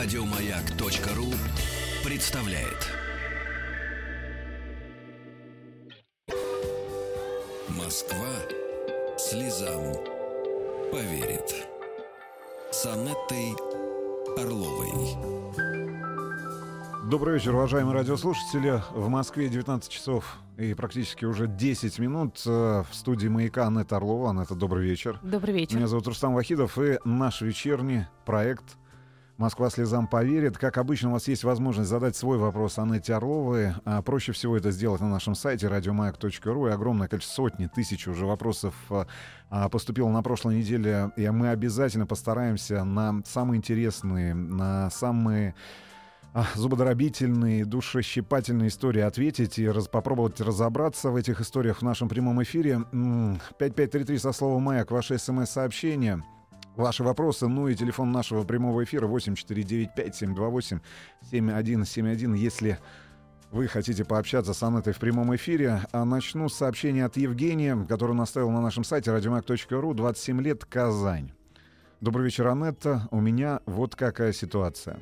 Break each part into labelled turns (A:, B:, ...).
A: Радиомаяк.ру представляет. Москва слезам поверит. С Анеттой Орловой.
B: Добрый вечер, уважаемые радиослушатели. В Москве 19 часов и практически уже 10 минут э, в студии «Маяка» Анетта Орлова. Анетта, добрый вечер.
C: Добрый вечер.
B: Меня зовут Рустам Вахидов, и наш вечерний проект «Москва слезам поверит». Как обычно, у вас есть возможность задать свой вопрос Анетте Орловой. А проще всего это сделать на нашем сайте радиомаяк.ру. И огромное количество, сотни, тысяч уже вопросов а, а, поступило на прошлой неделе. И мы обязательно постараемся на самые интересные, на самые а, зубодробительные, душещипательные истории ответить и раз, попробовать разобраться в этих историях в нашем прямом эфире. 5533 со словом «Маяк», ваше смс-сообщение. Ваши вопросы, ну и телефон нашего прямого эфира 8495-728-7171, если вы хотите пообщаться с Анетой в прямом эфире. А начну с сообщения от Евгения, который наставил на нашем сайте радиомаг.ру 27 лет, Казань. Добрый вечер, Анетта. У меня вот какая ситуация.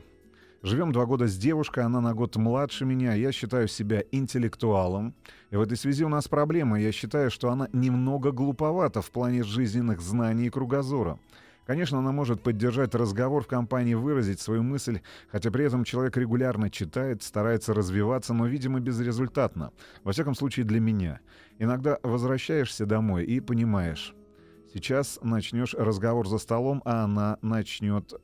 B: Живем два года с девушкой, она на год младше меня. Я считаю себя интеллектуалом. И в этой связи у нас проблема. Я считаю, что она немного глуповата в плане жизненных знаний и кругозора. Конечно, она может поддержать разговор в компании, выразить свою мысль, хотя при этом человек регулярно читает, старается развиваться, но, видимо, безрезультатно. Во всяком случае, для меня. Иногда возвращаешься домой и понимаешь, сейчас начнешь разговор за столом, а она начнет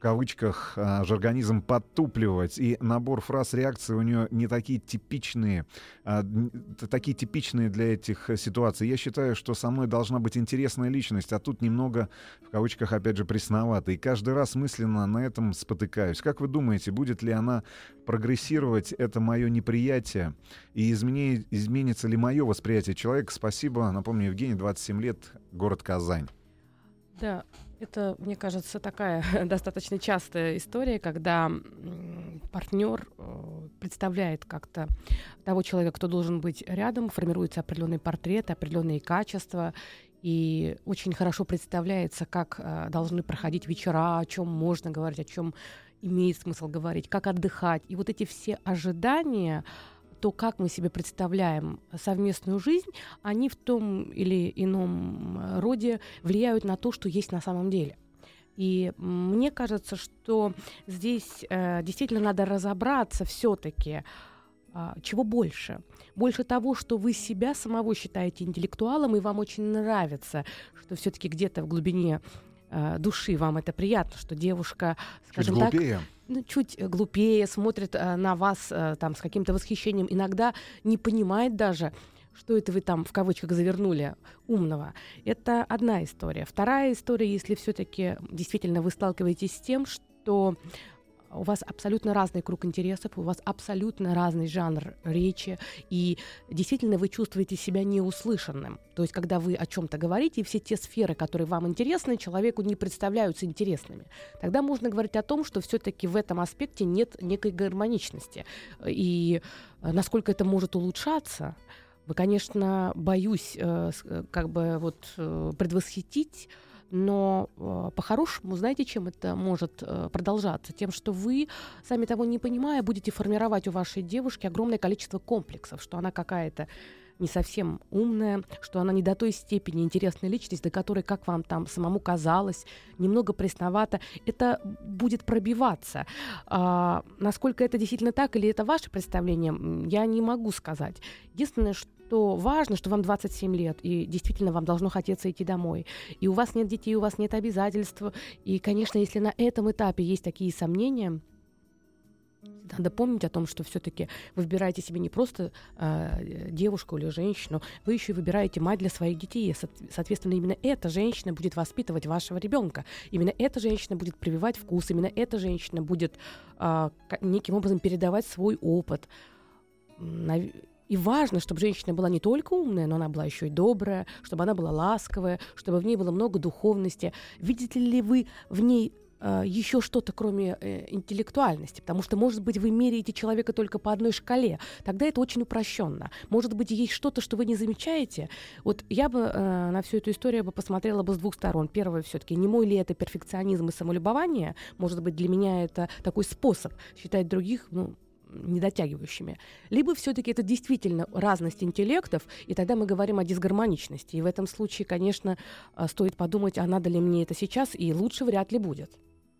B: кавычках а, же организм подтупливать, и набор фраз реакции у нее не такие типичные, а, такие типичные для этих ситуаций. Я считаю, что со мной должна быть интересная личность, а тут немного, в кавычках, опять же, пресновато. И каждый раз мысленно на этом спотыкаюсь. Как вы думаете, будет ли она прогрессировать, это мое неприятие, и измени, изменится ли мое восприятие человека? Спасибо. Напомню, Евгений, 27 лет, город Казань.
C: Да, это, мне кажется, такая достаточно частая история, когда партнер э, представляет как-то того человека, кто должен быть рядом, формируется определенный портрет, определенные качества, и очень хорошо представляется, как э, должны проходить вечера, о чем можно говорить, о чем имеет смысл говорить, как отдыхать. И вот эти все ожидания, то, как мы себе представляем совместную жизнь, они в том или ином э, роде влияют на то, что есть на самом деле. И мне кажется, что здесь э, действительно надо разобраться все-таки, э, чего больше. Больше того, что вы себя самого считаете интеллектуалом, и вам очень нравится, что все-таки где-то в глубине э, души вам это приятно, что девушка, скажем
B: Чуть глупее.
C: так, ну, чуть глупее смотрит э, на вас э, там с каким-то восхищением, иногда не понимает даже, что это вы там в кавычках завернули умного. Это одна история. Вторая история, если все-таки действительно вы сталкиваетесь с тем, что у вас абсолютно разный круг интересов, у вас абсолютно разный жанр речи, и действительно вы чувствуете себя неуслышанным. То есть, когда вы о чем-то говорите, и все те сферы, которые вам интересны, человеку не представляются интересными, тогда можно говорить о том, что все-таки в этом аспекте нет некой гармоничности. И насколько это может улучшаться, вы, конечно, боюсь э, э как бы вот э, предвосхитить но э, по-хорошему, знаете, чем это может э, продолжаться? Тем, что вы, сами того не понимая, будете формировать у вашей девушки огромное количество комплексов, что она какая-то не совсем умная, что она не до той степени интересная личность, до которой, как вам там самому казалось, немного пресновато, это будет пробиваться. А, насколько это действительно так или это ваше представление, я не могу сказать. Единственное, что что важно, что вам 27 лет, и действительно вам должно хотеться идти домой. И у вас нет детей, у вас нет обязательств. И, конечно, если на этом этапе есть такие сомнения, надо помнить о том, что все-таки вы выбираете себе не просто э, девушку или женщину, вы еще и выбираете мать для своих детей. И, соответственно, именно эта женщина будет воспитывать вашего ребенка. Именно эта женщина будет прививать вкус, именно эта женщина будет э, неким образом передавать свой опыт. И важно, чтобы женщина была не только умная, но она была еще и добрая, чтобы она была ласковая, чтобы в ней было много духовности. Видите ли вы в ней э, еще что-то, кроме э, интеллектуальности, потому что, может быть, вы меряете человека только по одной шкале, тогда это очень упрощенно. Может быть, есть что-то, что вы не замечаете. Вот я бы э, на всю эту историю бы посмотрела бы с двух сторон. Первое, все-таки, не мой ли это перфекционизм и самолюбование? Может быть, для меня это такой способ считать других, ну, недотягивающими. Либо все-таки это действительно разность интеллектов, и тогда мы говорим о дисгармоничности. И в этом случае, конечно, э, стоит подумать, а надо ли мне это сейчас, и лучше вряд ли будет.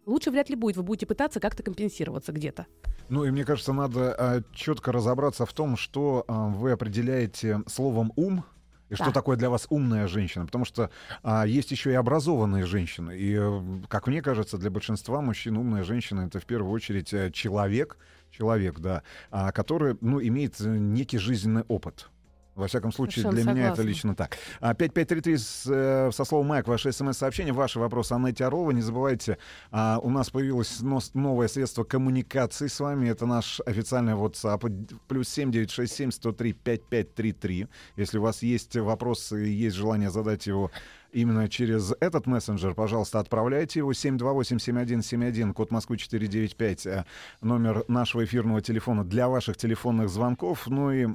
C: Лучше вряд ли будет, вы будете пытаться как-то компенсироваться где-то.
B: Ну и мне кажется, надо а, четко разобраться в том, что а, вы определяете словом ум, и да. что такое для вас умная женщина? Потому что а, есть еще и образованные женщины. И, э, как мне кажется, для большинства мужчин умная женщина это в первую очередь э, человек, человек, да, а, который, ну, имеет э, некий жизненный опыт. Во всяком случае, Совершенно для согласна. меня это лично так. 5533 э, со словом «Майк», ваше смс-сообщение, ваши вопросы Аннете Орлова. Не забывайте, а, у нас появилось новое средство коммуникации с вами. Это наш официальный WhatsApp. Плюс 7967 103 5533. Если у вас есть вопросы есть желание задать его именно через этот мессенджер, пожалуйста, отправляйте его 728-7171, код Москвы 495, э, номер нашего эфирного телефона для ваших телефонных звонков. Ну и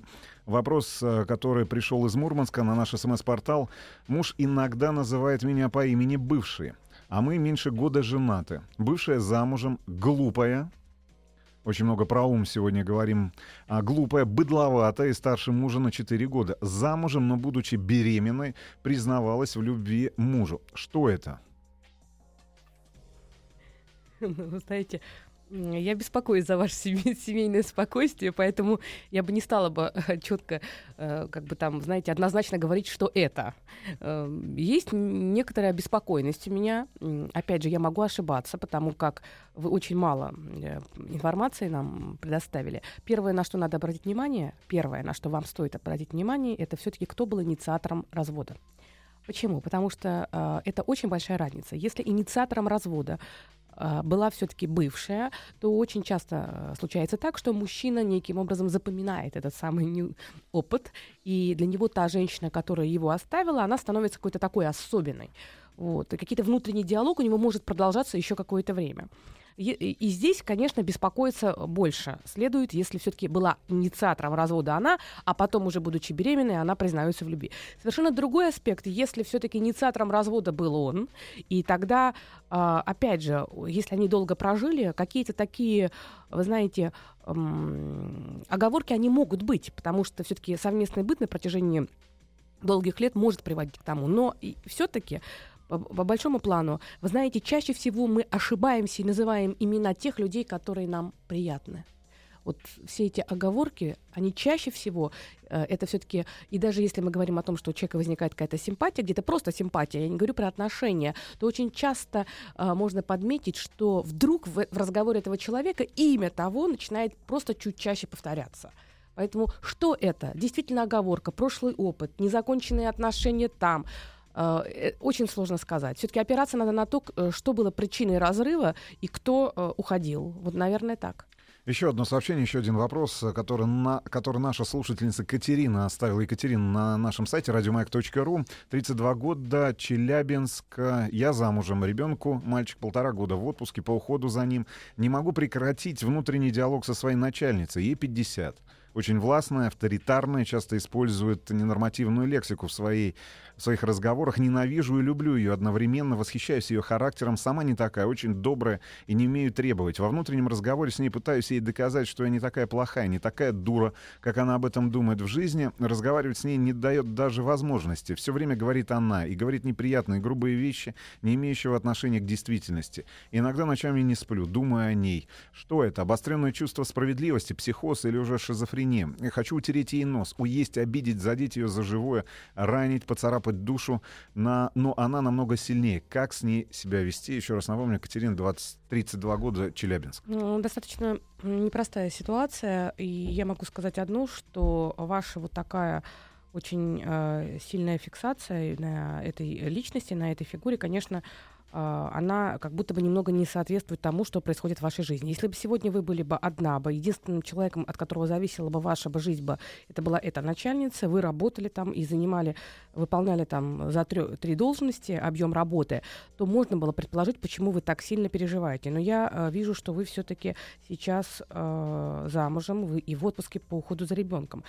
B: вопрос, э, который пришел из Мурманска на наш смс-портал. Муж иногда называет меня по имени бывший, а мы меньше года женаты. Бывшая замужем, глупая, очень много про ум сегодня говорим. А, глупая, быдловатая и старше мужа на 4 года. Замужем, но будучи беременной, признавалась в любви мужу. Что это?
C: Вы знаете, я беспокоюсь за ваше семейное спокойствие, поэтому я бы не стала бы четко, э, как бы там, знаете, однозначно говорить, что это. Эм, есть некоторая беспокойность у меня. Опять же, я могу ошибаться, потому как вы очень мало э, информации нам предоставили. Первое, на что надо обратить внимание, первое, на что вам стоит обратить внимание, это все-таки кто был инициатором развода. Почему? Потому что э, это очень большая разница. Если инициатором развода была все-таки бывшая, то очень часто э, случается так, что мужчина неким образом запоминает этот самый опыт, и для него та женщина, которая его оставила, она становится какой-то такой особенной. Вот. И какие-то внутренний диалог у него может продолжаться еще какое-то время. И, здесь, конечно, беспокоиться больше следует, если все-таки была инициатором развода она, а потом уже будучи беременной, она признается в любви. Совершенно другой аспект, если все-таки инициатором развода был он, и тогда, а, опять же, если они долго прожили, какие-то такие, вы знаете, оговорки они могут быть, потому что все-таки совместный быт на протяжении долгих лет может приводить к тому. Но все-таки по, по большому плану, вы знаете, чаще всего мы ошибаемся и называем имена тех людей, которые нам приятны. Вот все эти оговорки, они чаще всего, э, это все-таки, и даже если мы говорим о том, что у человека возникает какая-то симпатия, где-то просто симпатия, я не говорю про отношения, то очень часто э, можно подметить, что вдруг в, в разговоре этого человека имя того начинает просто чуть чаще повторяться. Поэтому что это? Действительно оговорка, прошлый опыт, незаконченные отношения там, очень сложно сказать. Все-таки опираться надо на то, э, что было причиной разрыва и кто уходил. Вот, наверное, так.
B: Еще одно сообщение, еще один вопрос, который, на, который наша слушательница Катерина оставила. Екатерина на нашем сайте radiomag.ru. 32 года, Челябинск. Я замужем. Ребенку, мальчик полтора года, в отпуске по уходу за ним. Не могу прекратить внутренний диалог со своей начальницей. Ей 50 очень властная, авторитарная, часто использует ненормативную лексику в, своей, в своих разговорах. Ненавижу и люблю ее одновременно, восхищаюсь ее характером. Сама не такая, очень добрая и не умею требовать. Во внутреннем разговоре с ней пытаюсь ей доказать, что я не такая плохая, не такая дура, как она об этом думает в жизни. Разговаривать с ней не дает даже возможности. Все время говорит она и говорит неприятные, грубые вещи, не имеющие отношения к действительности. Иногда ночами не сплю, думаю о ней. Что это? Обостренное чувство справедливости, психоз или уже шизофрения? Хочу утереть ей нос, уесть, обидеть, задеть ее за живое, ранить, поцарапать душу. На... Но она намного сильнее. Как с ней себя вести? Еще раз напомню, Катерина, 20, 32 года, Челябинск.
C: Ну, достаточно непростая ситуация. И я могу сказать одну, что ваша вот такая очень э, сильная фиксация на этой личности, на этой фигуре, конечно, она как будто бы немного не соответствует тому, что происходит в вашей жизни. Если бы сегодня вы были бы одна бы, единственным человеком, от которого зависела бы ваша бы жизнь бы, это была эта начальница, вы работали там и занимали, выполняли там за три, три должности объем работы, то можно было предположить, почему вы так сильно переживаете. Но я э, вижу, что вы все-таки сейчас э, замужем, вы и в отпуске по уходу за ребенком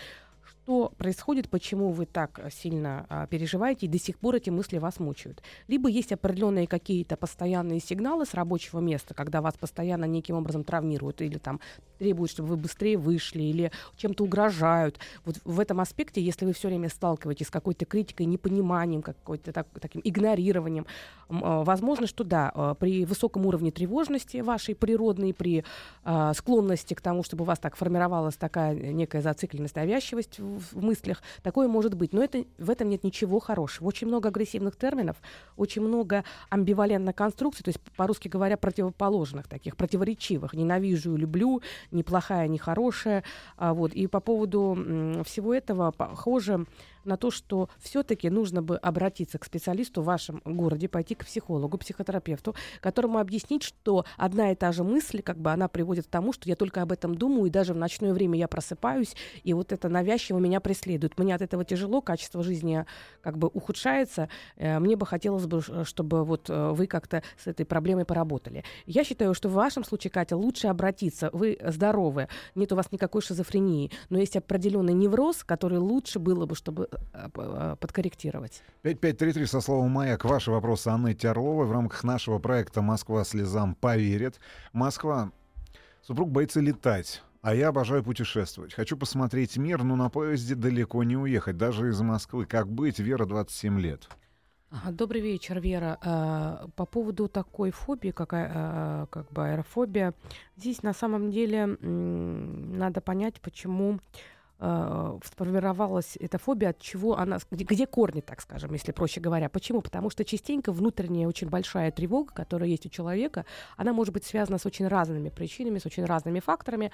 C: что происходит, почему вы так сильно а, переживаете, и до сих пор эти мысли вас мучают. Либо есть определенные какие-то постоянные сигналы с рабочего места, когда вас постоянно неким образом травмируют, или там требуют, чтобы вы быстрее вышли, или чем-то угрожают. Вот в этом аспекте, если вы все время сталкиваетесь с какой-то критикой, непониманием, какой-то так, таким игнорированием, а, возможно, что да, а, при высоком уровне тревожности вашей природной, при а, склонности к тому, чтобы у вас так формировалась такая некая зацикленность, навязчивость мыслях, такое может быть. Но это, в этом нет ничего хорошего. Очень много агрессивных терминов, очень много амбивалентной конструкций, то есть, по-русски говоря, противоположных таких, противоречивых. Ненавижу, люблю, ни плохая, ни хорошая. А, вот. И по поводу всего этого, похоже, на то, что все-таки нужно бы обратиться к специалисту в вашем городе, пойти к психологу, психотерапевту, которому объяснить, что одна и та же мысль, как бы она приводит к тому, что я только об этом думаю, и даже в ночное время я просыпаюсь, и вот это навязчиво меня преследует. Мне от этого тяжело, качество жизни как бы ухудшается. Э, мне бы хотелось бы, чтобы вот э, вы как-то с этой проблемой поработали. Я считаю, что в вашем случае, Катя, лучше обратиться. Вы здоровы, нет у вас никакой шизофрении, но есть определенный невроз, который лучше было бы, чтобы Э, э, подкорректировать.
B: 5533 со словом «Маяк». Ваши вопросы Анны Орловой в рамках нашего проекта «Москва слезам поверит». Москва. Супруг боится летать. А я обожаю путешествовать. Хочу посмотреть мир, но на поезде далеко не уехать, даже из Москвы. Как быть? Вера, 27 лет.
C: Добрый вечер, Вера. Э, по поводу такой фобии, как, как бы аэрофобия, здесь на самом деле надо понять, почему э, сформировалась эта фобия, от чего она, где, где корни, так скажем, если проще говоря. Почему? Потому что частенько внутренняя очень большая тревога, которая есть у человека, она может быть связана с очень разными причинами, с очень разными факторами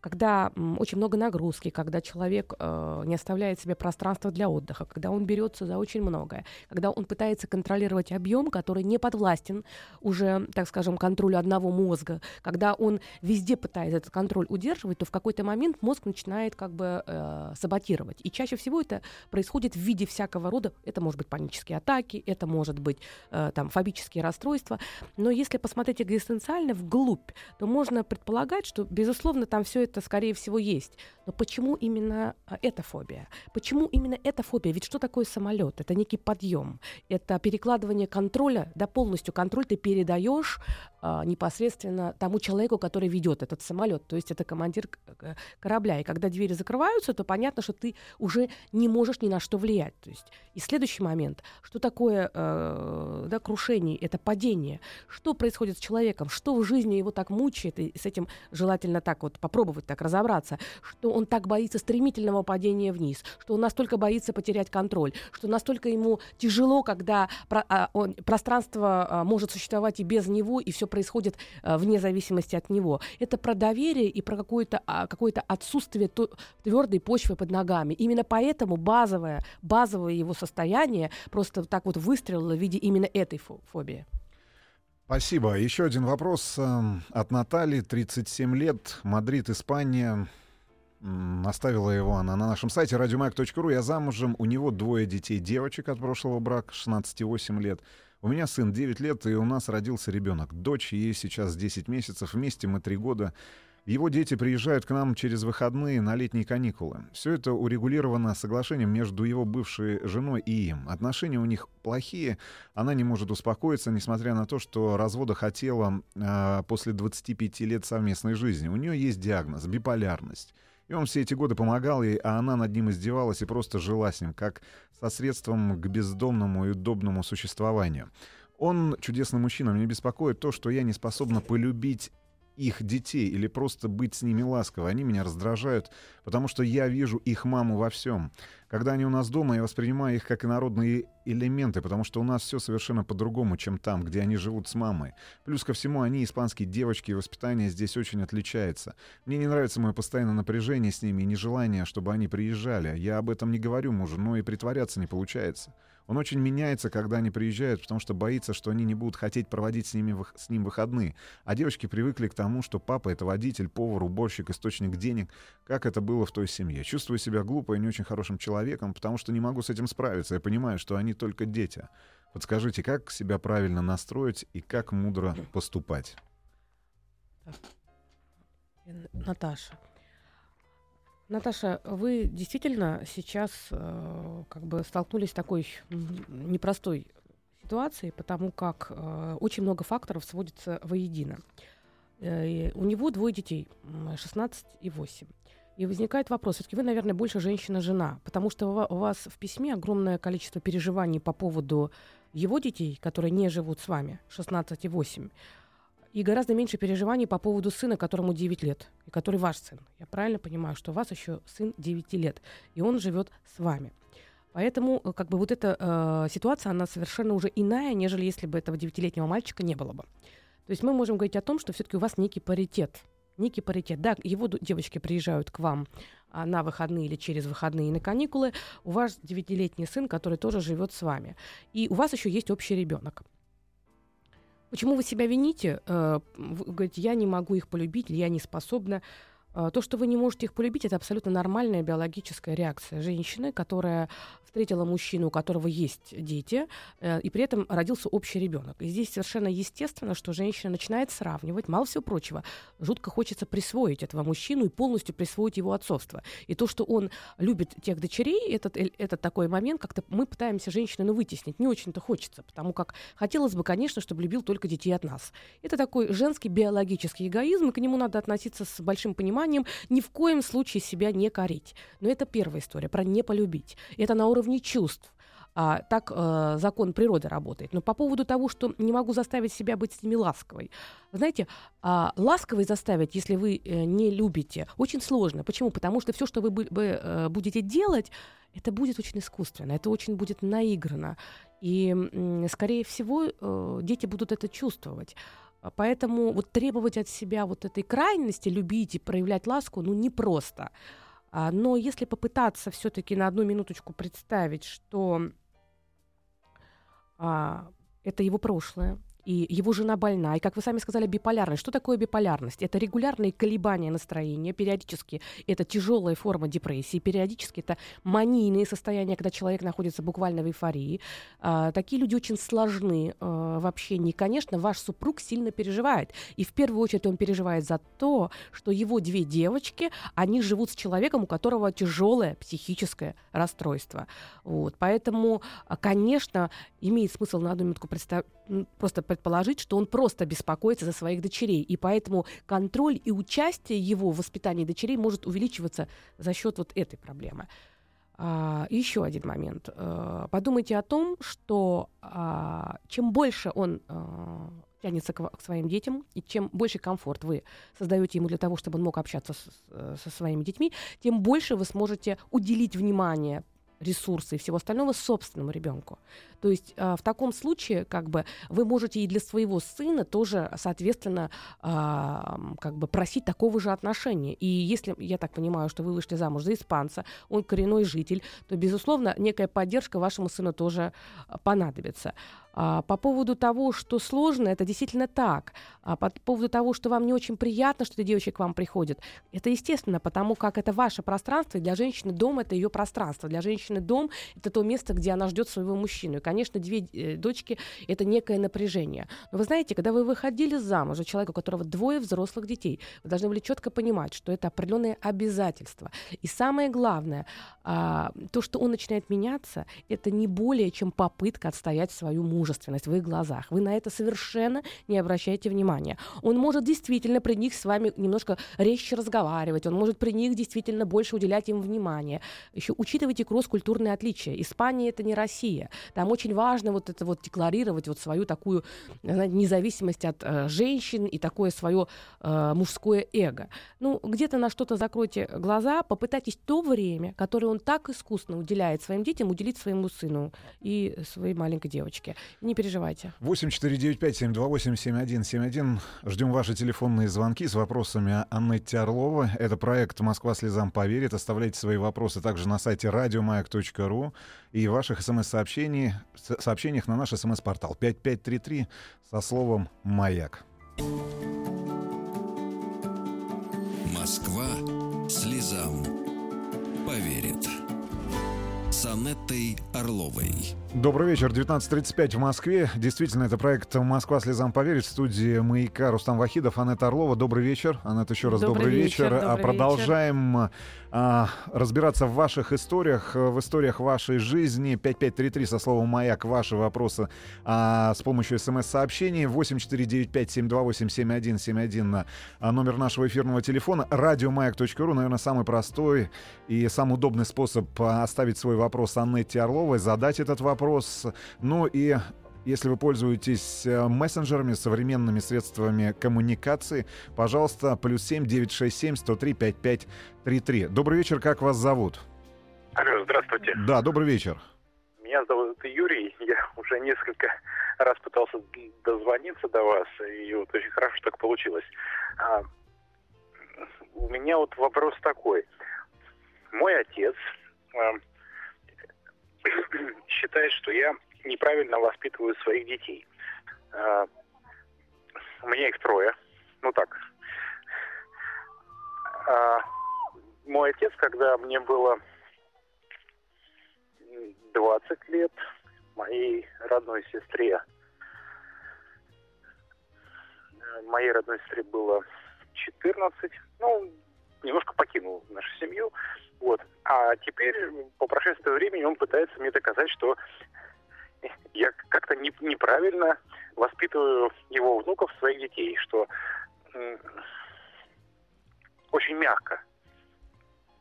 C: когда очень много нагрузки, когда человек э, не оставляет себе пространства для отдыха, когда он берется за очень многое, когда он пытается контролировать объем, который не подвластен уже, так скажем, контролю одного мозга, когда он везде пытается этот контроль удерживать, то в какой-то момент мозг начинает как бы э, саботировать. И чаще всего это происходит в виде всякого рода, это может быть панические атаки, это может быть э, там фобические расстройства, но если посмотреть экзистенциально вглубь, то можно предполагать, что, безусловно, там все это, скорее всего, есть. Но почему именно а, эта фобия? Почему именно эта фобия? Ведь что такое самолет? Это некий подъем. Это перекладывание контроля, да, полностью контроль ты передаешь а, непосредственно тому человеку, который ведет этот самолет. То есть это командир корабля. И когда двери закрываются, то понятно, что ты уже не можешь ни на что влиять. То есть и следующий момент, что такое э, да, крушение, это падение. Что происходит с человеком? Что в жизни его так мучает? И с этим желательно так вот попробовать так разобраться, что он так боится стремительного падения вниз, что он настолько боится потерять контроль, что настолько ему тяжело, когда про, а, он, пространство а, может существовать и без него, и все происходит а, вне зависимости от него. Это про доверие и про какое-то а, какое отсутствие твердой почвы под ногами. Именно поэтому базовое, базовое его состояние просто так вот выстрелило в виде именно этой фобии.
B: Спасибо. Еще один вопрос эм, от Натальи, 37 лет, Мадрид, Испания. Оставила его она на нашем сайте radiomag.ru. Я замужем, у него двое детей, девочек от прошлого брака, 16 и 8 лет. У меня сын 9 лет, и у нас родился ребенок. Дочь, ей сейчас 10 месяцев, вместе мы 3 года. Его дети приезжают к нам через выходные на летние каникулы. Все это урегулировано соглашением между его бывшей женой и им. Отношения у них плохие, она не может успокоиться, несмотря на то, что развода хотела э, после 25 лет совместной жизни. У нее есть диагноз — биполярность. И он все эти годы помогал ей, а она над ним издевалась и просто жила с ним, как со средством к бездомному и удобному существованию. Он чудесный мужчина, меня беспокоит то, что я не способна полюбить их детей или просто быть с ними ласково. Они меня раздражают, потому что я вижу их маму во всем. Когда они у нас дома, я воспринимаю их как инородные элементы, потому что у нас все совершенно по-другому, чем там, где они живут с мамой. Плюс ко всему, они испанские девочки, и воспитание здесь очень отличается. Мне не нравится мое постоянное напряжение с ними и нежелание, чтобы они приезжали. Я об этом не говорю мужу, но и притворяться не получается. Он очень меняется, когда они приезжают, потому что боится, что они не будут хотеть проводить с, ними, с ним выходные. А девочки привыкли к тому, что папа — это водитель, повар, уборщик, источник денег, как это было в той семье. Чувствую себя глупо и не очень хорошим человеком, потому что не могу с этим справиться. Я понимаю, что они только дети. Подскажите, как себя правильно настроить и как мудро поступать?
C: Наташа, Наташа, вы действительно сейчас э, как бы столкнулись с такой непростой ситуацией, потому как э, очень много факторов сводится воедино. Э, у него двое детей, 16 и 8. И возникает вопрос, все-таки вы, наверное, больше женщина-жена, потому что у вас в письме огромное количество переживаний по поводу его детей, которые не живут с вами, 16 и 8 и гораздо меньше переживаний по поводу сына, которому 9 лет, и который ваш сын. Я правильно понимаю, что у вас еще сын 9 лет, и он живет с вами. Поэтому э, как бы вот эта э, ситуация, она совершенно уже иная, нежели если бы этого девятилетнего мальчика не было бы. То есть мы можем говорить о том, что все-таки у вас некий паритет. Некий паритет. Да, его девочки приезжают к вам а, на выходные или через выходные на каникулы. У вас девятилетний сын, который тоже живет с вами. И у вас еще есть общий ребенок. Почему вы себя вините? Э, вы говорите, я не могу их полюбить, или я не способна. Э, то, что вы не можете их полюбить, это абсолютно нормальная биологическая реакция женщины, которая встретила мужчину, у которого есть дети, э, и при этом родился общий ребенок. И здесь совершенно естественно, что женщина начинает сравнивать, мало всего прочего, жутко хочется присвоить этого мужчину и полностью присвоить его отцовство. И то, что он любит тех дочерей, этот, этот такой момент, как-то мы пытаемся женщину ну, вытеснить. Не очень-то хочется, потому как хотелось бы, конечно, чтобы любил только детей от нас. Это такой женский биологический эгоизм, и к нему надо относиться с большим пониманием, ни в коем случае себя не корить. Но это первая история, про не полюбить. Это на уровне уровне чувств. А, так э, закон природы работает. Но по поводу того, что не могу заставить себя быть с ними ласковой. Знаете, а, ласковой заставить, если вы э, не любите, очень сложно. Почему? Потому что все, что вы бы, э, будете делать, это будет очень искусственно, это очень будет наиграно. И, э, скорее всего, э, дети будут это чувствовать. Поэтому вот требовать от себя вот этой крайности, любить и проявлять ласку, ну, непросто. А, но если попытаться все-таки на одну минуточку представить, что а, это его прошлое, и его жена больна, и, как вы сами сказали, биполярность. Что такое биполярность? Это регулярные колебания настроения, периодически это тяжелая форма депрессии, периодически это манийные состояния, когда человек находится буквально в эйфории. А, такие люди очень сложны а, в общении. конечно, ваш супруг сильно переживает, и в первую очередь он переживает за то, что его две девочки, они живут с человеком, у которого тяжелое психическое расстройство. Вот. Поэтому, а, конечно, имеет смысл на одну минутку представить просто предположить, что он просто беспокоится за своих дочерей, и поэтому контроль и участие его в воспитании дочерей может увеличиваться за счет вот этой проблемы. А, еще один момент. А, подумайте о том, что а, чем больше он а, тянется к, к своим детям, и чем больше комфорт вы создаете ему для того, чтобы он мог общаться с, со своими детьми, тем больше вы сможете уделить внимание ресурсы и всего остального собственному ребенку. То есть э, в таком случае как бы вы можете и для своего сына тоже, соответственно, э, как бы просить такого же отношения. И если я так понимаю, что вы вышли замуж за испанца, он коренной житель, то безусловно некая поддержка вашему сыну тоже понадобится. А, по поводу того, что сложно, это действительно так. А по поводу того, что вам не очень приятно, что эти девочки к вам приходят, это естественно, потому как это ваше пространство, и для женщины дом это ее пространство. Для женщины дом это то место, где она ждет своего мужчину. И, конечно, две э, дочки это некое напряжение. Но вы знаете, когда вы выходили замуж за человека, у которого двое взрослых детей, вы должны были четко понимать, что это определенные обязательства. И самое главное, а, то, что он начинает меняться, это не более чем попытка отстоять свою мужа мужественность в их глазах. Вы на это совершенно не обращаете внимания. Он может действительно при них с вами немножко резче разговаривать, он может при них действительно больше уделять им внимания. Еще учитывайте кросс-культурные отличия. Испания — это не Россия. Там очень важно вот это вот декларировать вот свою такую знаете, независимость от э, женщин и такое свое э, мужское эго. Ну, где-то на что-то закройте глаза, попытайтесь то время, которое он так искусно уделяет своим детям, уделить своему сыну и своей маленькой девочке. Не переживайте.
B: 8495-728-7171. Ждем ваши телефонные звонки с вопросами Аннетти Орлова. Это проект «Москва слезам поверит». Оставляйте свои вопросы также на сайте радиомаяк.ру и в ваших смс-сообщениях сообщениях на наш смс-портал 5533 со словом «Маяк».
A: Москва слезам поверит. С Анеттой Орловой.
B: Добрый вечер, 19.35 в Москве. Действительно, это проект «Москва слезам поверит» в студии «Маяка» Рустам Вахидов, Анетта Орлова. Добрый вечер. Анетта, еще раз добрый, добрый вечер. вечер. Добрый Продолжаем вечер. А, разбираться в ваших историях, в историях вашей жизни. 5533 со словом «Маяк» ваши вопросы а, с помощью смс-сообщений. 8495-728-7171 а, номер нашего эфирного телефона. Радиомаяк.ру, наверное, самый простой и самый удобный способ а, оставить свой вопрос Аннетте Орловой, задать этот вопрос. Ну и если вы пользуетесь э, мессенджерами, современными средствами коммуникации, пожалуйста, плюс семь девять шесть семь сто три пять пять три три. Добрый вечер, как вас зовут?
D: Алло, здравствуйте.
B: Да, добрый вечер.
D: Меня зовут Юрий, я уже несколько раз пытался дозвониться до вас, и вот очень хорошо так получилось. А, у меня вот вопрос такой. Мой отец а, считает, что я неправильно воспитываю своих детей. А, у меня их трое. Ну так. А, мой отец, когда мне было 20 лет, моей родной сестре, моей родной сестре было 14, ну, немножко покинул нашу семью. Вот. А теперь, по прошествии времени, он пытается мне доказать, что я как-то не, неправильно воспитываю его внуков, своих детей, что очень мягко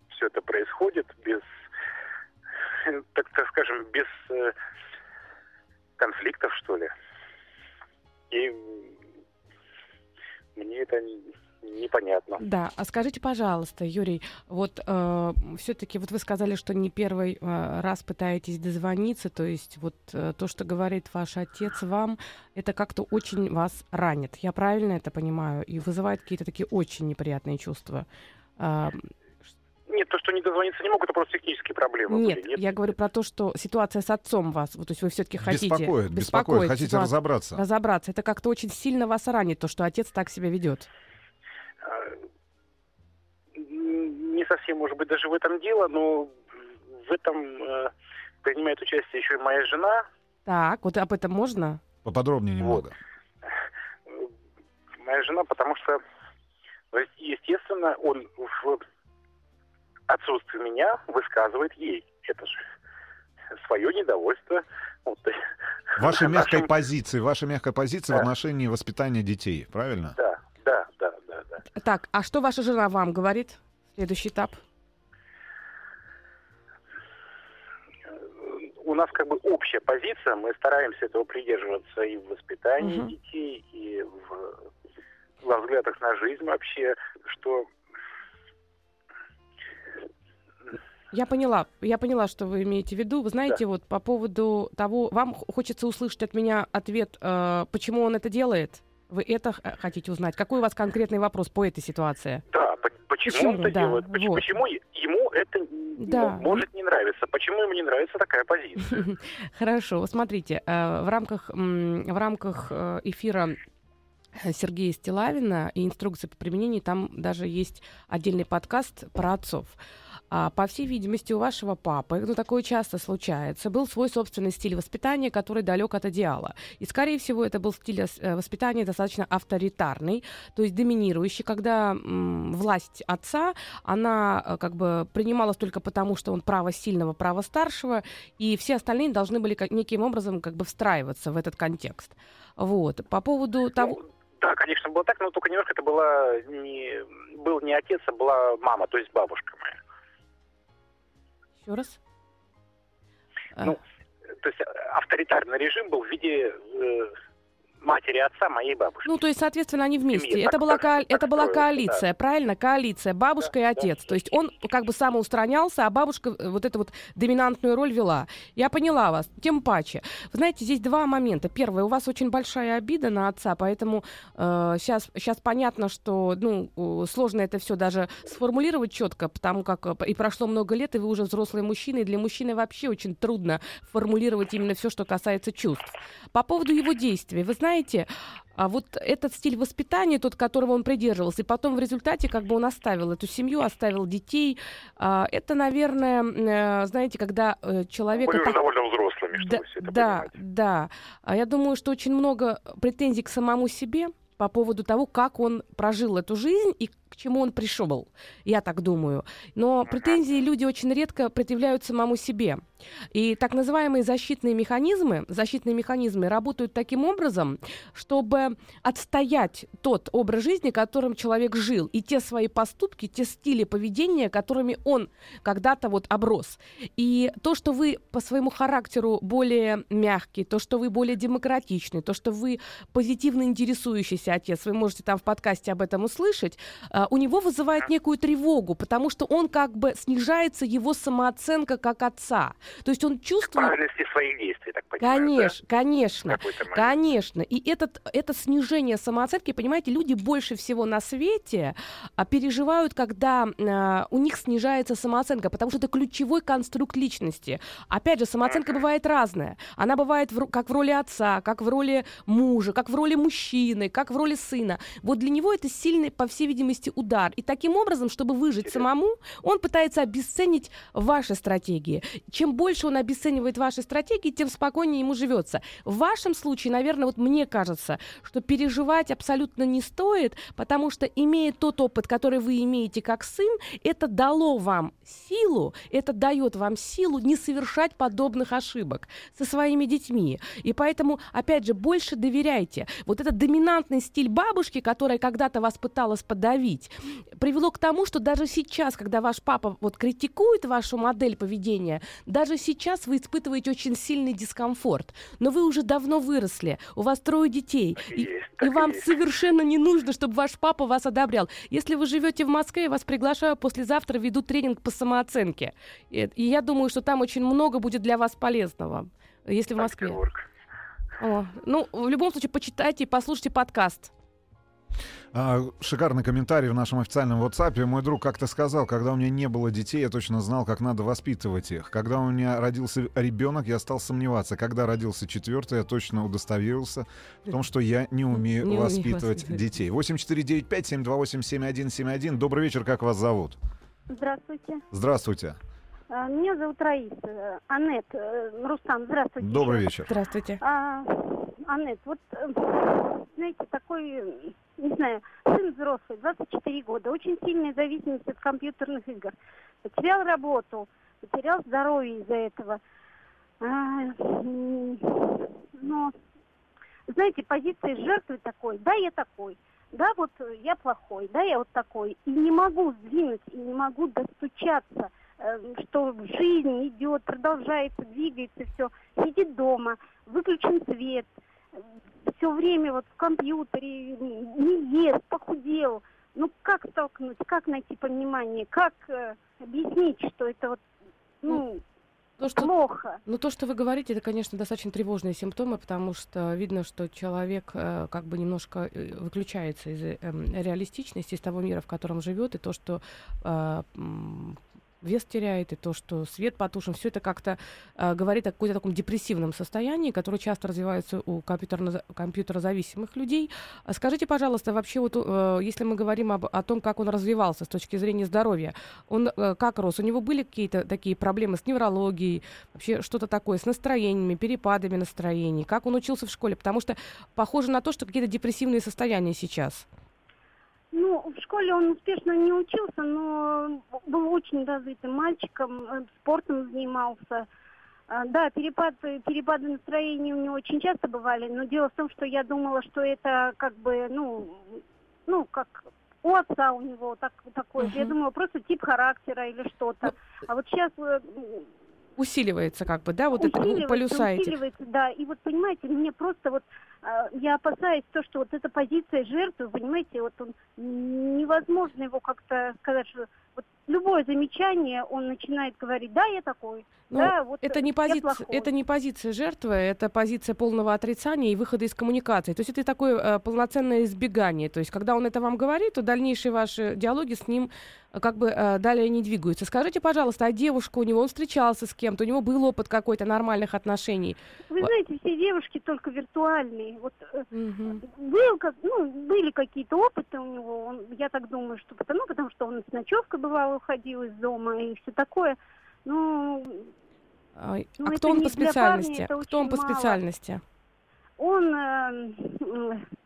D: все это происходит, без, так, так скажем, без э, конфликтов, что ли. И мне это непонятно.
C: Да, а скажите, пожалуйста, Юрий, вот э, все-таки вот вы сказали, что не первый э, раз пытаетесь дозвониться, то есть вот э, то, что говорит ваш отец вам, это как-то очень вас ранит. Я правильно это понимаю? И вызывает какие-то такие очень неприятные чувства. Э,
D: нет, то, что не дозвониться не могут, это просто технические проблемы.
C: Нет, были. Нет, я говорю про то, что ситуация с отцом вас, вот, то есть вы все-таки хотите...
B: Беспокоит, беспокоит, беспокоит хотите ситуацию, разобраться.
C: Разобраться. Это как-то очень сильно вас ранит, то, что отец так себя ведет.
D: Не совсем, может быть, даже в этом дело, но в этом э, принимает участие еще и моя жена.
C: Так, вот об этом можно?
B: Поподробнее немного.
D: Вот. Моя жена, потому что, естественно, он в отсутствии меня высказывает ей это же свое недовольство. Вот,
B: вашей мягкой нашим... позиции, вашей мягкой позиции да. в отношении воспитания детей, правильно?
D: Да, да, да, да, да.
C: Так, а что ваша жена вам говорит? Следующий этап?
D: У нас как бы общая позиция, мы стараемся этого придерживаться и в воспитании угу. детей, и в, во взглядах на жизнь вообще, что
C: Я поняла, я поняла, что вы имеете в виду. Вы знаете, да. вот по поводу того, вам хочется услышать от меня ответ, э, почему он это делает? Вы это хотите узнать? Какой у вас конкретный вопрос по этой ситуации?
D: Да, почему, почему он это да, делает? Почему, вот. почему ему это да. может не нравиться? Почему ему не нравится такая позиция?
C: Хорошо, смотрите, э, в рамках, в рамках э, эфира Сергея Стилавина и инструкции по применению, там даже есть отдельный подкаст про отцов. А, по всей видимости, у вашего папы, ну такое часто случается, был свой собственный стиль воспитания, который далек от идеала. И, скорее всего, это был стиль э, воспитания достаточно авторитарный, то есть доминирующий, когда м, власть отца, она э, как бы принималась только потому, что он право сильного, право старшего, и все остальные должны были как, неким образом как бы встраиваться в этот контекст. Вот. По поводу ну, того...
D: Да, конечно, было так, но только немножко это была не, был не отец, а была мама, то есть бабушка моя.
C: Еще раз?
D: Ну, то есть авторитарный режим был в виде э, матери отца моей бабушки.
C: Ну, то есть, соответственно, они вместе. Семье, это так, была, так, это так была коалиция, да. правильно? Коалиция, бабушка да, и отец. Да. То есть он как бы самоустранялся, а бабушка э, вот эту вот доминантную роль вела. Я поняла вас, тем паче. Вы знаете, здесь два момента. Первое, у вас очень большая обида на отца, поэтому э, сейчас, сейчас понятно, что ну, сложно это все даже сформулировать четко, потому как э, и прошло много лет, и вы уже взрослый мужчина, и для мужчины вообще очень трудно формулировать именно все, что касается чувств. По поводу его действий, вы знаете, знаете, а вот этот стиль воспитания, тот, которого он придерживался, и потом в результате как бы он оставил эту семью, оставил детей, а, это, наверное, э, знаете, когда э, человек...
D: Были так... довольно взрослыми, чтобы
C: да,
D: все это
C: Да,
D: понимать.
C: да. А я думаю, что очень много претензий к самому себе по поводу того, как он прожил эту жизнь и к чему он пришел. Я так думаю. Но претензии люди очень редко предъявляют самому себе. И так называемые защитные механизмы, защитные механизмы работают таким образом, чтобы отстоять тот образ жизни, которым человек жил, и те свои поступки, те стили поведения, которыми он когда-то вот оброс. И то, что вы по своему характеру более мягкий, то, что вы более демократичный, то, что вы позитивно интересующийся отец, вы можете там в подкасте об этом услышать, а, у него вызывает некую тревогу, потому что он как бы снижается его самооценка как отца. То есть он чувствует...
D: Правильности своих действий, так понимаю.
C: Конечно, да? конечно, конечно. И этот, это снижение самооценки, понимаете, люди больше всего на свете а, переживают, когда а, у них снижается самооценка, потому что это ключевой конструкт личности. Опять же, самооценка uh-huh. бывает разная. Она бывает в, как в роли отца, как в роли мужа, как в роли мужчины, как в роли сына. Вот для него это сильный, по всей видимости, удар. И таким образом, чтобы выжить самому, он пытается обесценить ваши стратегии. Чем больше он обесценивает ваши стратегии, тем спокойнее ему живется. В вашем случае, наверное, вот мне кажется, что переживать абсолютно не стоит, потому что, имея тот опыт, который вы имеете как сын, это дало вам силу, это дает вам силу не совершать подобных ошибок со своими детьми. И поэтому, опять же, больше доверяйте. Вот этот доминантный стиль бабушки, которая когда-то вас пыталась подавить, привело к тому, что даже сейчас, когда ваш папа вот критикует вашу модель поведения, даже сейчас вы испытываете очень сильный дискомфорт. Но вы уже давно выросли, у вас трое детей,
D: и,
C: и вам есть. совершенно не нужно, чтобы ваш папа вас одобрял. Если вы живете в Москве, я вас приглашаю послезавтра веду тренинг по самооценке. И, и я думаю, что там очень много будет для вас полезного, если в Москве. О, ну, в любом случае, почитайте и послушайте подкаст.
B: А, шикарный комментарий в нашем официальном WhatsApp. Мой друг как-то сказал, когда у меня не было детей, я точно знал, как надо воспитывать их. Когда у меня родился ребенок, я стал сомневаться. Когда родился четвертый, я точно удостоверился в том, что я не умею не воспитывать умею детей. 8495-728-7171. Добрый вечер, как вас зовут?
E: Здравствуйте.
B: Здравствуйте.
E: А, меня зовут Раиса. Анет. Э, Рустам, здравствуйте.
B: Добрый вечер.
C: Здравствуйте.
E: А, Анет, вот, э, знаете, такой, не знаю, сын взрослый, 24 года, очень сильная зависимость от компьютерных игр. Потерял работу, потерял здоровье из-за этого. А, но, знаете, позиция жертвы такой, да, я такой, да, вот я плохой, да, я вот такой, и не могу сдвинуть, и не могу достучаться, э, что жизнь идет, продолжается, двигается, все, сидит дома, выключен свет – все время вот в компьютере, не ест, похудел. Ну как столкнуть, как найти понимание, как э, объяснить, что это вот, ну, то, что, плохо.
C: Ну, то, что вы говорите, это, конечно, достаточно тревожные симптомы, потому что видно, что человек э, как бы немножко э, выключается из э, реалистичности, из того мира, в котором живет, и то, что э, вес теряет, и то, что свет потушен, все это как-то э, говорит о каком-то таком депрессивном состоянии, которое часто развивается у компьютерно- компьютерозависимых людей. А скажите, пожалуйста, вообще вот э, если мы говорим об, о том, как он развивался с точки зрения здоровья, он э, как рос? У него были какие-то такие проблемы с неврологией, вообще что-то такое, с настроениями, перепадами настроений? Как он учился в школе? Потому что похоже на то, что какие-то депрессивные состояния сейчас.
E: Ну, в школе он успешно не учился, но был очень развитым мальчиком, э, спортом занимался. А, Да, перепады, перепады настроения у него очень часто бывали, но дело в том, что я думала, что это как бы, ну, ну, как у отца у него так, такой. же. Я думала, просто тип характера или что-то. А вот сейчас э,
C: Усиливается как бы, да, вот это
E: усиливается,
C: полюса эти.
E: усиливается, да. И вот понимаете, мне просто вот а, я опасаюсь то, что вот эта позиция жертвы, понимаете, вот он невозможно его как-то сказать, что вот любое замечание он начинает говорить, да, я такой,
C: Ну,
E: да, вот
C: Это не, позиция,
E: плохой».
C: это не позиция жертвы, это позиция полного отрицания и выхода из коммуникации. То есть это такое э, полноценное избегание. То есть когда он это вам говорит, то дальнейшие ваши диалоги с ним как бы э, далее не двигаются. Скажите, пожалуйста, а девушка у него, он встречался с кем-то, у него был опыт какой-то нормальных отношений?
E: Вы знаете, все девушки только виртуальные. Вот э,
C: Мгм.
E: был как, ну, были какие-то опыты у него, он, я так думаю, что потому, потому что он с ночевкой бывало уходил из дома и все такое. Ну,
C: А,
E: Ну,
C: а кто он по
E: парня,
C: специальности?
E: это
C: Кто он по
E: мало.
C: специальности?
E: он, э,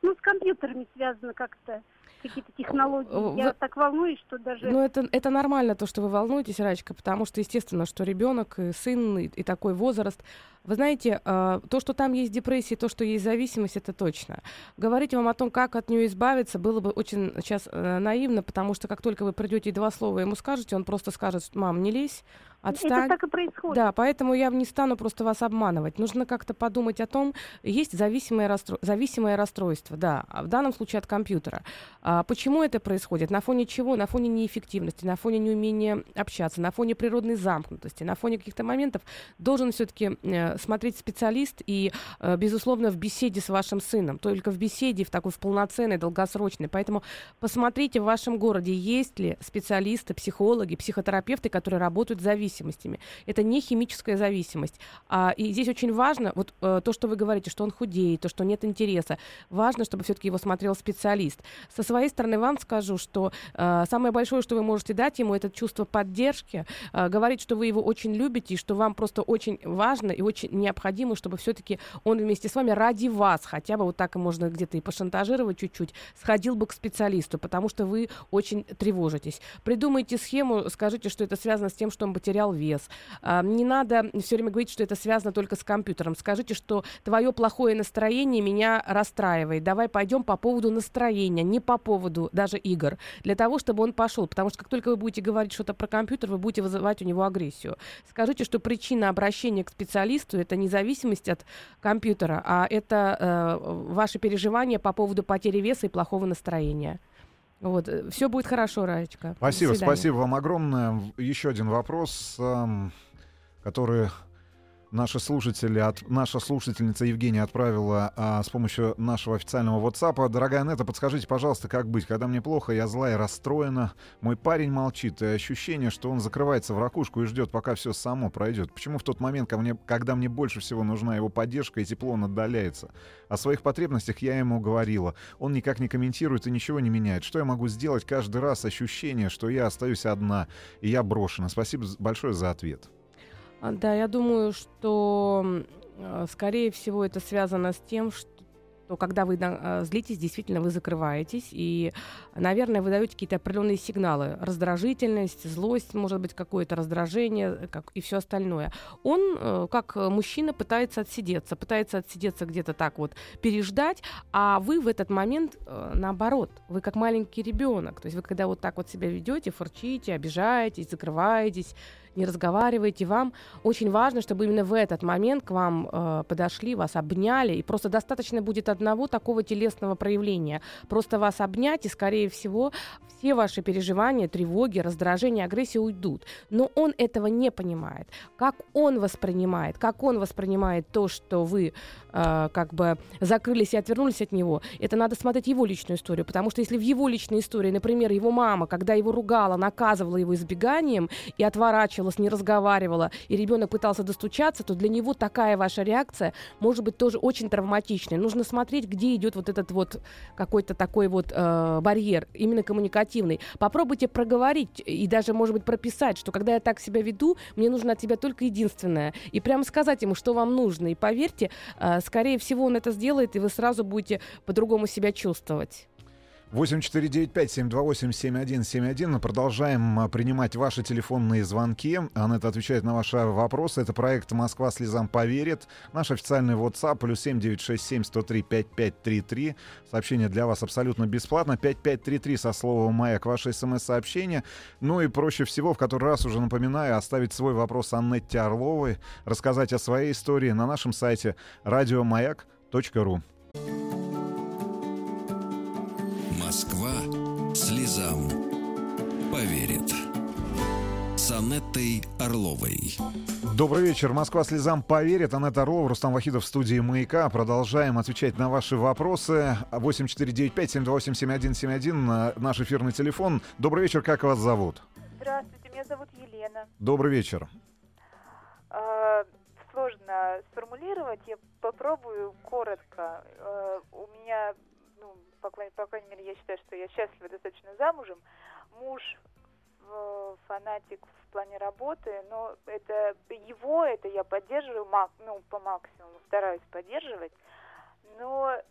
E: ну, с компьютерами связано как-то, какие-то технологии.
C: Э,
E: Я
C: вы-
E: так волнуюсь, что даже...
C: Ну, это, это нормально, то, что вы волнуетесь, Рачка, потому что, естественно, что ребенок, и сын, и, и такой возраст. Вы знаете, э, то, что там есть депрессия, то, что есть зависимость, это точно. Говорить вам о том, как от нее избавиться, было бы очень сейчас э, наивно, потому что как только вы придете и два слова ему скажете, он просто скажет, мам, не лезь, отстань.
E: Это так и происходит.
C: Да, поэтому я не стану просто вас обманывать. Нужно как-то подумать о том, есть зависимое, расстрой... зависимое расстройство, да, а в данном случае от компьютера. А почему это происходит? На фоне чего? На фоне неэффективности, на фоне неумения общаться, на фоне природной замкнутости, на фоне каких-то моментов должен все-таки э, смотреть специалист и, э, безусловно, в беседе с вашим сыном. Только в беседе, в такой в полноценной, долгосрочной. Поэтому посмотрите в вашем городе, есть ли специалисты, психологи, психотерапевты, которые работают с зависимостями. Это не химическая зависимость. А, и здесь очень важно, вот э, то, что вы говорите, что он худеет, то, что нет интереса. Важно, чтобы все-таки его смотрел специалист. Со своей стороны вам скажу, что э, самое большое, что вы можете дать ему, это чувство поддержки, э, говорить, что вы его очень любите, и что вам просто очень важно и очень необходимо, чтобы все-таки он вместе с вами ради вас, хотя бы вот так и можно где-то и пошантажировать чуть-чуть, сходил бы к специалисту, потому что вы очень тревожитесь. Придумайте схему, скажите, что это связано с тем, что он потерял вес. А, не надо все время говорить, что это связано только с компьютером. Скажите, что твое плохое настроение меня расстраивает. Давай пойдем по поводу настроения, не по поводу даже игр. Для того, чтобы он пошел. Потому что как только вы будете говорить что-то про компьютер, вы будете вызывать у него агрессию. Скажите, что причина обращения к специалисту это не зависимость от компьютера, а это э, ваши переживания по поводу потери веса и плохого настроения. Вот, все будет хорошо, Раечка.
B: Спасибо, спасибо вам огромное. Еще один вопрос, эм, который наши слушатели, от, наша слушательница Евгения отправила а, с помощью нашего официального WhatsApp. Дорогая Нета, подскажите, пожалуйста, как быть, когда мне плохо, я зла и расстроена, мой парень молчит, и ощущение, что он закрывается в ракушку и ждет, пока все само пройдет. Почему в тот момент, ко мне, когда мне больше всего нужна его поддержка и тепло, он отдаляется? О своих потребностях я ему говорила. Он никак не комментирует и ничего не меняет. Что я могу сделать каждый раз? Ощущение, что я остаюсь одна, и я брошена. Спасибо большое за ответ.
C: А, Да, я думаю, что, э, скорее всего, это связано с тем, что когда вы э, злитесь, действительно вы закрываетесь, и, наверное, вы даете какие-то определенные сигналы. Раздражительность, злость, может быть, какое-то раздражение как, и все остальное. Он, э, как мужчина, пытается отсидеться, пытается отсидеться где-то так вот, переждать, а вы в этот момент, э, наоборот, вы как маленький ребенок. То есть вы когда вот так вот себя ведете, форчите, обижаетесь, закрываетесь, не разговариваете, вам очень важно, чтобы именно в этот момент к вам э, подошли, вас обняли, и просто достаточно будет одного такого телесного проявления. Просто вас обнять, и, скорее всего, все ваши переживания, тревоги, раздражения, агрессия уйдут. Но он этого не понимает. Как он воспринимает, как он воспринимает то, что вы э, как бы закрылись и отвернулись от него, это надо смотреть его личную историю. Потому что если в его личной истории, например, его мама, когда его ругала, наказывала его избеганием и отворачивалась, не разговаривала, и ребенок пытался достучаться, то для него такая ваша реакция может быть тоже очень травматичной. Нужно смотреть, где идет вот этот вот какой-то такой вот э, барьер, именно коммуникативный. Попробуйте проговорить и даже, может быть, прописать, что когда я так себя веду, мне нужно от тебя только единственное. И прямо сказать ему, что вам нужно. И поверьте, э, скорее всего, он это сделает, и вы сразу будете по-другому себя чувствовать.
B: 8495-728-7171. Продолжаем а, принимать ваши телефонные звонки. Анетта отвечает на ваши вопросы. Это проект «Москва слезам поверит». Наш официальный WhatsApp плюс 7967-103-5533. Сообщение для вас абсолютно бесплатно. 5533 со словом «Маяк» ваше смс-сообщение. Ну и проще всего, в который раз уже напоминаю, оставить свой вопрос Аннетте Орловой, рассказать о своей истории на нашем сайте радиомаяк.ру.
A: Москва слезам поверит. С Анеттой Орловой.
B: Добрый вечер. Москва слезам поверит. Анетта Орлова, Рустам Вахидов в студии «Маяка». Продолжаем отвечать на ваши вопросы. 8495-728-7171. Наш эфирный телефон. Добрый вечер. Как вас зовут?
F: Здравствуйте, меня зовут Елена.
B: Добрый вечер.
F: Э, сложно сформулировать, я попробую коротко. Э, у меня по, по крайней мере, я считаю, что я счастлива достаточно замужем. Муж э, фанатик в плане работы, но это его, это я поддерживаю, ну, по максимуму стараюсь поддерживать, но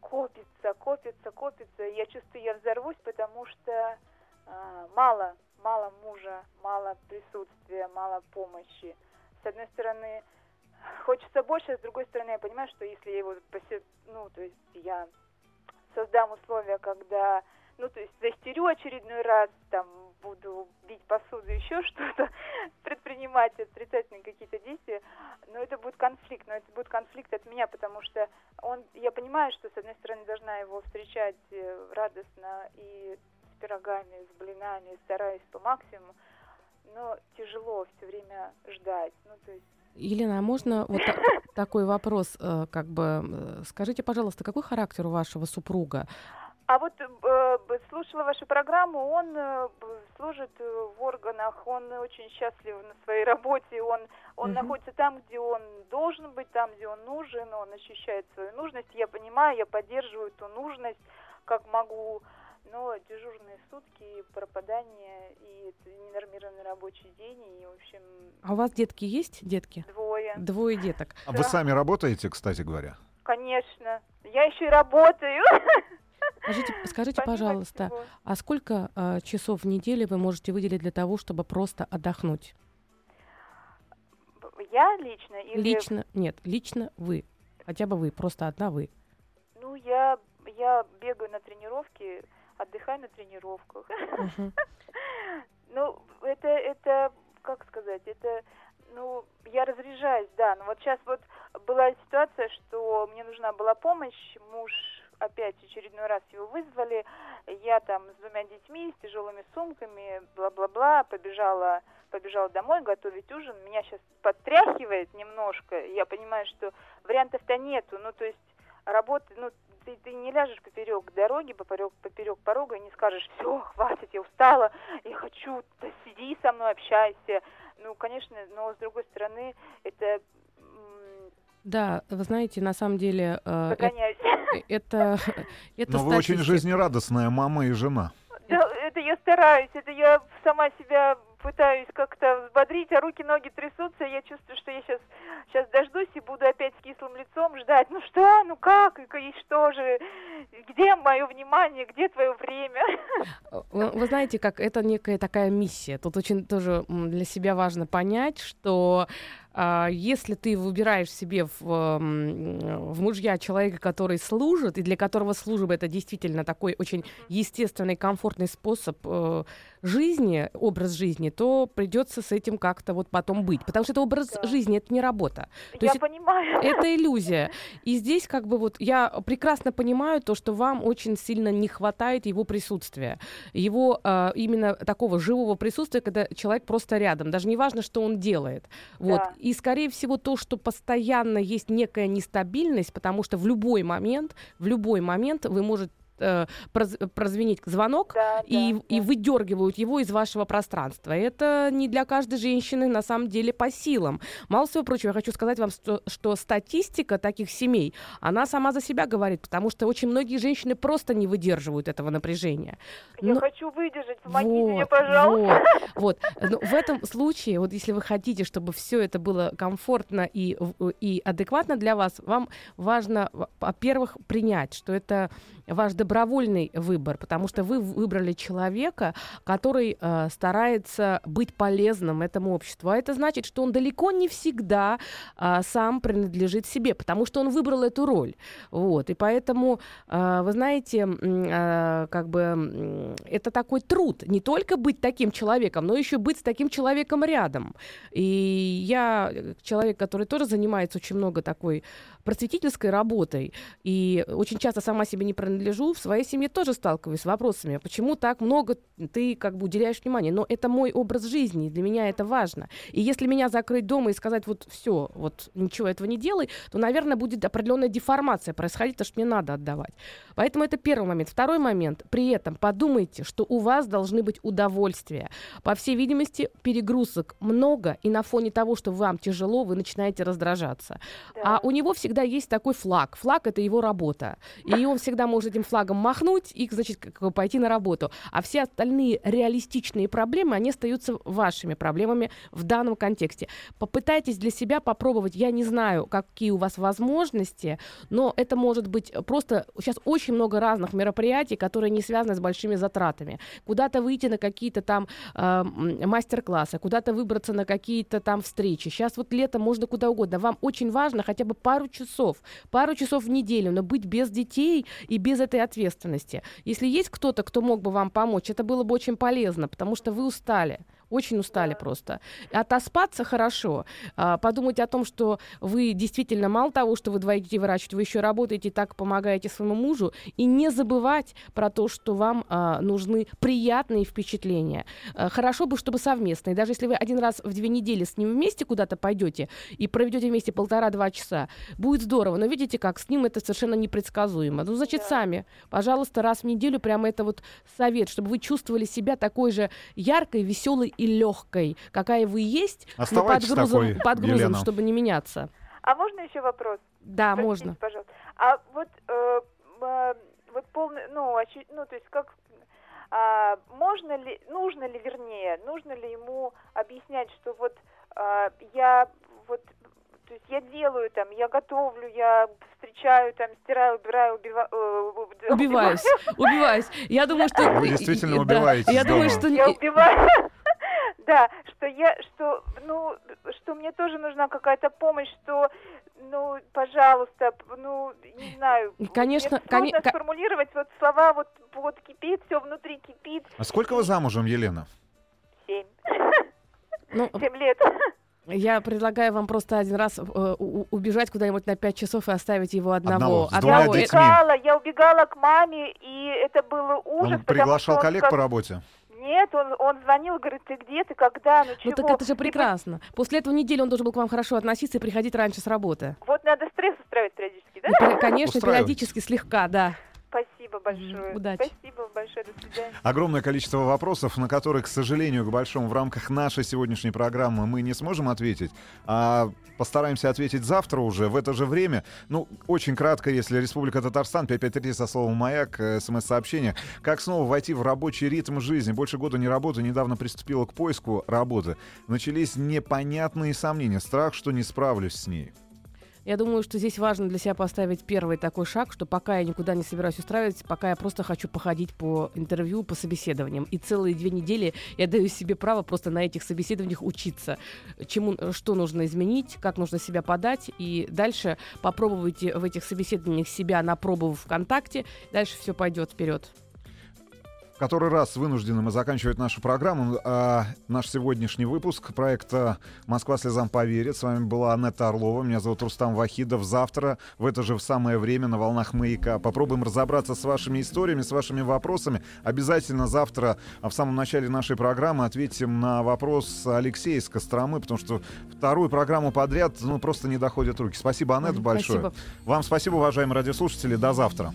F: копится, копится, копится, я чувствую, я взорвусь, потому что э, мало, мало мужа, мало присутствия, мало помощи. С одной стороны, хочется больше, с другой стороны, я понимаю, что если я его ну, то есть я создам условия, когда, ну, то есть застерю очередной раз, там, буду бить посуду, еще что-то, предпринимать отрицательные какие-то действия, но это будет конфликт, но это будет конфликт от меня, потому что он, я понимаю, что, с одной стороны, должна его встречать э, радостно и с пирогами, с блинами, стараюсь по максимуму, но тяжело все время ждать, ну, то есть
C: Елена, а можно вот та- такой вопрос, э, как бы, э, скажите, пожалуйста, какой характер у вашего супруга?
F: А вот э, слушала вашу программу, он э, служит э, в органах, он очень счастлив на своей работе, он, он угу. находится там, где он должен быть, там, где он нужен, он ощущает свою нужность. Я понимаю, я поддерживаю эту нужность, как могу но дежурные сутки, пропадание и ненормированный рабочий день, и, в общем...
C: А у вас детки есть, детки?
F: Двое.
C: Двое деток.
B: А да. вы сами работаете, кстати говоря?
F: Конечно. Я еще и работаю.
C: Скажите, скажите пожалуйста, всего. а сколько э, часов в неделю вы можете выделить для того, чтобы просто отдохнуть?
F: Я лично? Или...
C: Лично, нет, лично вы. Хотя бы вы, просто одна вы.
F: Ну, я, я бегаю на тренировки отдыхай на тренировках. Ну, это, это, как сказать, это, ну, я разряжаюсь, да, но вот сейчас вот была ситуация, что мне нужна была помощь, муж опять очередной раз его вызвали, я там с двумя детьми, с тяжелыми сумками, бла-бла-бла, побежала, побежала домой готовить ужин, меня сейчас подтряхивает немножко, я понимаю, что вариантов-то нету, ну, то есть работы, ну, ты, ты не ляжешь поперек дороги, поперек, поперек порога и не скажешь, все, хватит, я устала, я хочу, да сиди со мной, общайся. Ну, конечно, но с другой стороны, это
C: да, вы знаете, на самом деле
F: э, Загоняюсь.
C: это, это
B: Но вы очень жизнерадостная мама и жена.
F: Да, это я стараюсь, это я сама себя пытаюсь как-то взбодрить, а руки-ноги трясутся, я чувствую, что я сейчас, сейчас дождусь и буду опять с кислым лицом ждать. Ну что, ну как, и что же, где мое внимание, где твое время?
C: Вы, вы знаете, как это некая такая миссия. Тут очень тоже для себя важно понять, что а, если ты выбираешь себе в, в мужья человека, который служит, и для которого служба это действительно такой очень естественный, комфортный способ э, жизни, образ жизни, то придется с этим как-то вот потом быть. Потому что это образ
F: Да.
C: жизни, это не работа. То
F: Я
C: есть
F: понимаю.
C: это иллюзия. И здесь как бы вот я прекрасно понимаю то, что вам очень сильно не хватает его присутствия. Его а, именно такого живого присутствия, когда человек просто рядом. Даже не важно, что он делает. Вот.
F: Да.
C: И, скорее всего, то, что постоянно есть некая нестабильность, потому что в любой момент, в любой момент вы можете э, проз- прозвенеть звонок,
F: Да,
C: и,
F: да,
C: и
F: да.
C: выдергивают его из вашего пространства. Это не для каждой женщины на самом деле по силам. Мало всего прочего, я хочу сказать вам, что, что статистика таких семей, она сама за себя говорит, потому что очень многие женщины просто не выдерживают этого напряжения.
F: Я
C: Но-
F: хочу выдержать, помогите мне,
C: Вот,
F: пожалуйста.
C: Вот, вот. Но в этом случае, вот если вы хотите, чтобы все это было комфортно и, и адекватно для вас, вам важно, во- во-первых, принять, что это ваш добровольный выбор, потому что вы выбрали человека, который э, старается быть полезным этому обществу. А это значит, что он далеко не всегда а, сам принадлежит себе, потому что он выбрал эту роль. Вот. И поэтому, а, вы знаете, а, как бы это такой труд. Не только быть таким человеком, но еще быть с таким человеком рядом. И я э, человек, который тоже занимается очень много такой просветительской работой, и очень часто сама себе не принадлежу, в своей семье тоже сталкиваюсь с вопросами, почему так много ты как бы уделяешь внимания. Но это мой образ жизни, и для меня это важно. И если меня закрыть дома и сказать, вот все, вот ничего этого не делай, то, наверное, будет определенная деформация происходить, потому что мне надо отдавать. Поэтому это первый момент. Второй момент. При этом подумайте, что у вас должны быть удовольствия. По всей видимости, перегрузок много, и на фоне того, что вам тяжело, вы начинаете раздражаться. А у него всегда есть такой флаг. Флаг — это его работа. И он всегда может этим флагом махнуть и, значит, как бы пойти на работу. А все остальные реалистичные проблемы, они остаются вашими проблемами в данном контексте. Попытайтесь для себя попробовать. Я не знаю, какие у вас возможности, но это может быть просто... Сейчас очень много разных мероприятий, которые не связаны с большими затратами. Куда-то выйти на какие-то там э, мастер-классы, куда-то выбраться на какие-то там встречи. Сейчас вот летом можно куда угодно. Вам очень важно хотя бы пару часов, пару часов в неделю, но быть без детей и без этой ответственности. Если есть кто-то, кто мог бы вам помочь, это было бы очень полезно, потому что вы устали. Очень устали просто. Отоспаться хорошо, а, подумать о том, что вы действительно мало того, что вы двоих детей выращиваете, вы еще работаете и так помогаете своему мужу, и не забывать про то, что вам а, нужны приятные впечатления. А, Хорошо бы, чтобы совместные. Даже если вы один раз в две недели с ним вместе куда-то пойдете и проведете вместе полтора-два часа, будет здорово. Но видите, как с ним это совершенно непредсказуемо. Ну, значит,
F: Да.
C: сами, пожалуйста, раз в неделю прямо это вот совет, чтобы вы чувствовали себя такой же яркой, веселой и легкой, какая вы есть, но под
B: Оставайтесь
C: грузом,
B: такой,
C: под грузом,
B: Елена.
C: чтобы не меняться.
F: А можно еще вопрос?
C: Да,
F: Простите,
C: можно.
F: пожалуйста. А вот, э, э, вот полный, ну, очи- ну, то есть как, а, можно ли, нужно ли, вернее, нужно ли ему объяснять, что вот а, я вот, то есть я делаю там, я готовлю, я встречаю там, стираю, убираю, убива- э,
C: Убиваюсь, убиваюсь. Я думаю, что...
B: Вы действительно убиваетесь
C: Я думаю, что...
F: Я убиваю. Да, что я, что, ну, что мне тоже нужна какая-то помощь, что, ну, пожалуйста, ну, не знаю.
C: И, конечно,
F: мне сложно
C: коне- ко-
F: сформулировать вот слова, вот, вот кипит, все внутри кипит.
B: А сколько вы замужем, Елена?
F: Семь.
C: Ну,
F: Семь лет.
C: я предлагаю вам просто один раз э, убежать куда-нибудь на пять часов и оставить его одного.
B: Одного,
F: Я
C: Одного.
B: Детьми.
F: убегала, я убегала к маме, и это был ужас.
B: Он
F: потому
B: приглашал
F: что он
B: коллег
F: сказ-
B: по работе?
F: Нет, он, он звонил, говорит, ты где, ты когда, ну чего?
C: Ну так это же
F: Ты
C: прекрасно. После этого недели он должен был к вам хорошо относиться и приходить раньше с работы.
F: Вот надо стресс устраивать периодически, да?
C: Ну, конечно,
B: Устраивать.
C: периодически слегка, да.
F: Спасибо большое.
C: Удачи.
F: Спасибо большое, до свидания.
B: Огромное количество вопросов, на которые, к сожалению, к большому в рамках нашей сегодняшней программы мы не сможем ответить, а постараемся ответить завтра уже в это же время. Ну, очень кратко, если Республика Татарстан, 553 со словом «Маяк», э, смс-сообщение. Как снова войти в рабочий ритм жизни? Больше года не работаю, недавно приступила к поиску работы. Начались непонятные сомнения, страх, что не справлюсь с ней.
C: Я думаю, что здесь важно для себя поставить первый такой шаг, что пока я никуда не собираюсь устраивать, пока я просто хочу походить по интервью, по собеседованиям. И целые две недели я даю себе право просто на этих собеседованиях учиться, чему, что нужно изменить, как нужно себя подать. И дальше попробуйте в этих собеседованиях себя на пробу ВКонтакте. Дальше все пойдет вперед.
B: В который раз вынуждены мы заканчивать нашу программу. А наш сегодняшний выпуск проекта «Москва слезам поверит». С вами была Анетта Орлова. Меня зовут Рустам Вахидов. Завтра в это же самое время на волнах «Маяка» попробуем разобраться с вашими историями, с вашими вопросами. Обязательно завтра а в самом начале нашей программы ответим на вопрос Алексея из Костромы, потому что вторую программу подряд ну, просто не доходят руки. Спасибо, Анетта, большое.
C: Спасибо.
B: Вам спасибо, уважаемые радиослушатели. До завтра.